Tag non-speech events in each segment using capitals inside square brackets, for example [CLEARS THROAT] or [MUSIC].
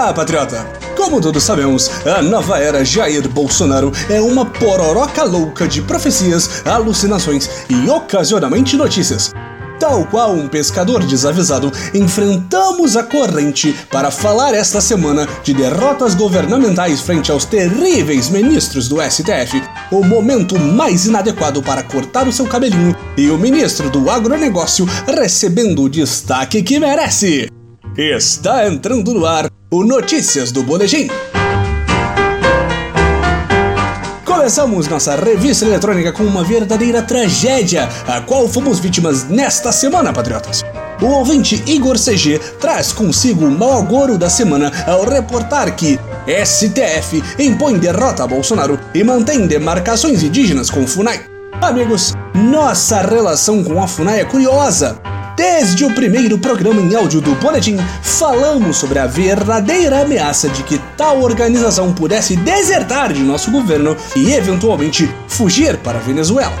Olá, patriota! Como todos sabemos, a nova era Jair Bolsonaro é uma pororoca louca de profecias, alucinações e ocasionalmente notícias. Tal qual um pescador desavisado, enfrentamos a corrente para falar esta semana de derrotas governamentais frente aos terríveis ministros do STF, o momento mais inadequado para cortar o seu cabelinho e o ministro do agronegócio recebendo o destaque que merece. Está entrando no ar o Notícias do Boletim. Começamos nossa revista eletrônica com uma verdadeira tragédia, a qual fomos vítimas nesta semana, patriotas. O ouvinte Igor CG traz consigo o mau agouro da semana ao reportar que STF impõe derrota a Bolsonaro e mantém demarcações indígenas com FUNAI. Amigos, nossa relação com a FUNAI é curiosa. Desde o primeiro programa em áudio do Boletim, falamos sobre a verdadeira ameaça de que tal organização pudesse desertar de nosso governo e eventualmente fugir para a Venezuela.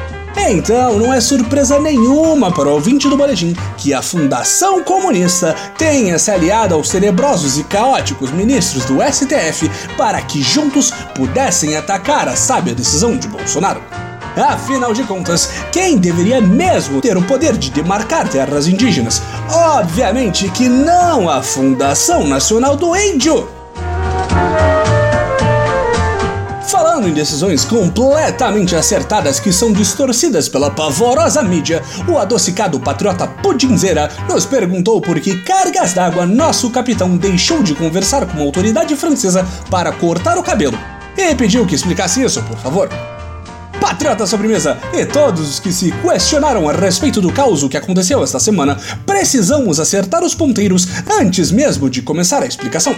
Então, não é surpresa nenhuma para o ouvinte do boletim que a Fundação Comunista tenha se aliado aos tenebrosos e caóticos ministros do STF para que juntos pudessem atacar a sábia decisão de Bolsonaro. Afinal de contas, quem deveria mesmo ter o poder de demarcar terras indígenas? Obviamente que não a Fundação Nacional do Índio! Falando em decisões completamente acertadas que são distorcidas pela pavorosa mídia, o adocicado patriota Pudinzeira nos perguntou por que cargas d'água nosso capitão deixou de conversar com uma autoridade francesa para cortar o cabelo. E pediu que explicasse isso, por favor. Patriota Sobremesa e todos os que se questionaram a respeito do caos que aconteceu esta semana, precisamos acertar os ponteiros antes mesmo de começar a explicação.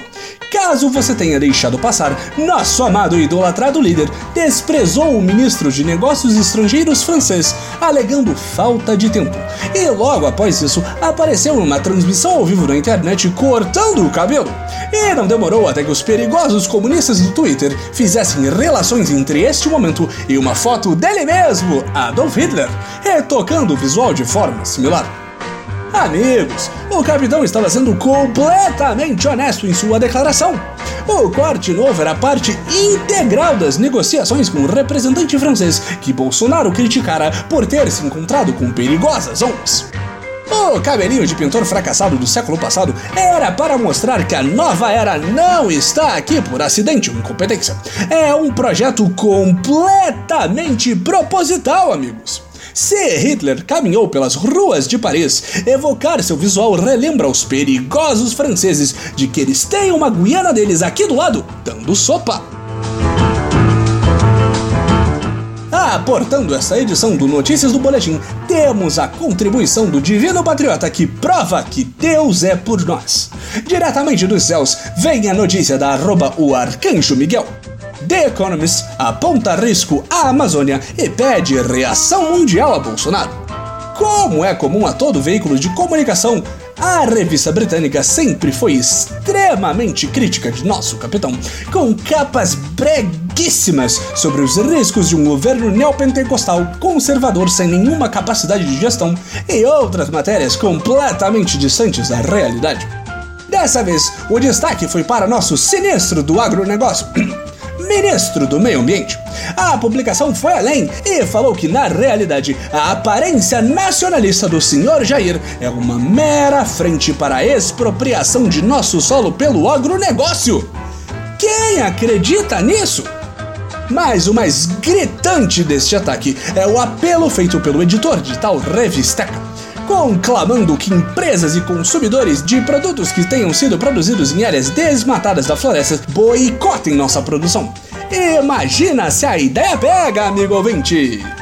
Caso você tenha deixado passar, nosso amado e idolatrado líder desprezou o ministro de Negócios Estrangeiros francês, alegando falta de tempo. E logo após isso, apareceu numa transmissão ao vivo na internet cortando o cabelo. E não demorou até que os perigosos comunistas do Twitter fizessem relações entre este momento e uma foto foto dele mesmo, Adolf Hitler, retocando o visual de forma similar. Amigos, o capitão estava sendo completamente honesto em sua declaração. O corte novo era parte integral das negociações com o representante francês que Bolsonaro criticara por ter se encontrado com perigosas ONGs. O cabelinho de pintor fracassado do século passado era para mostrar que a nova era não está aqui por acidente ou incompetência. É um projeto completamente proposital, amigos. Se Hitler caminhou pelas ruas de Paris, evocar seu visual relembra os perigosos franceses de que eles têm uma Guiana deles aqui do lado, dando sopa. Aportando essa edição do Notícias do Boletim, temos a contribuição do Divino Patriota que prova que Deus é por nós. Diretamente dos céus, vem a notícia da arroba o Arcanjo Miguel. The Economist aponta risco à Amazônia e pede reação mundial a Bolsonaro. Como é comum a todo veículo de comunicação, a revista britânica sempre foi extremamente crítica de nosso capitão, com capas breguíssimas sobre os riscos de um governo neopentecostal conservador sem nenhuma capacidade de gestão e outras matérias completamente distantes da realidade. Dessa vez, o destaque foi para nosso sinistro do agronegócio. [CLEARS THROAT] ministro do Meio Ambiente. A publicação foi além e falou que, na realidade, a aparência nacionalista do senhor Jair é uma mera frente para a expropriação de nosso solo pelo agronegócio. Quem acredita nisso? Mas o mais gritante deste ataque é o apelo feito pelo editor de tal Revisteca conclamando que empresas e consumidores de produtos que tenham sido produzidos em áreas desmatadas da floresta boicotem nossa produção. Imagina se a ideia pega, amigo ouvinte!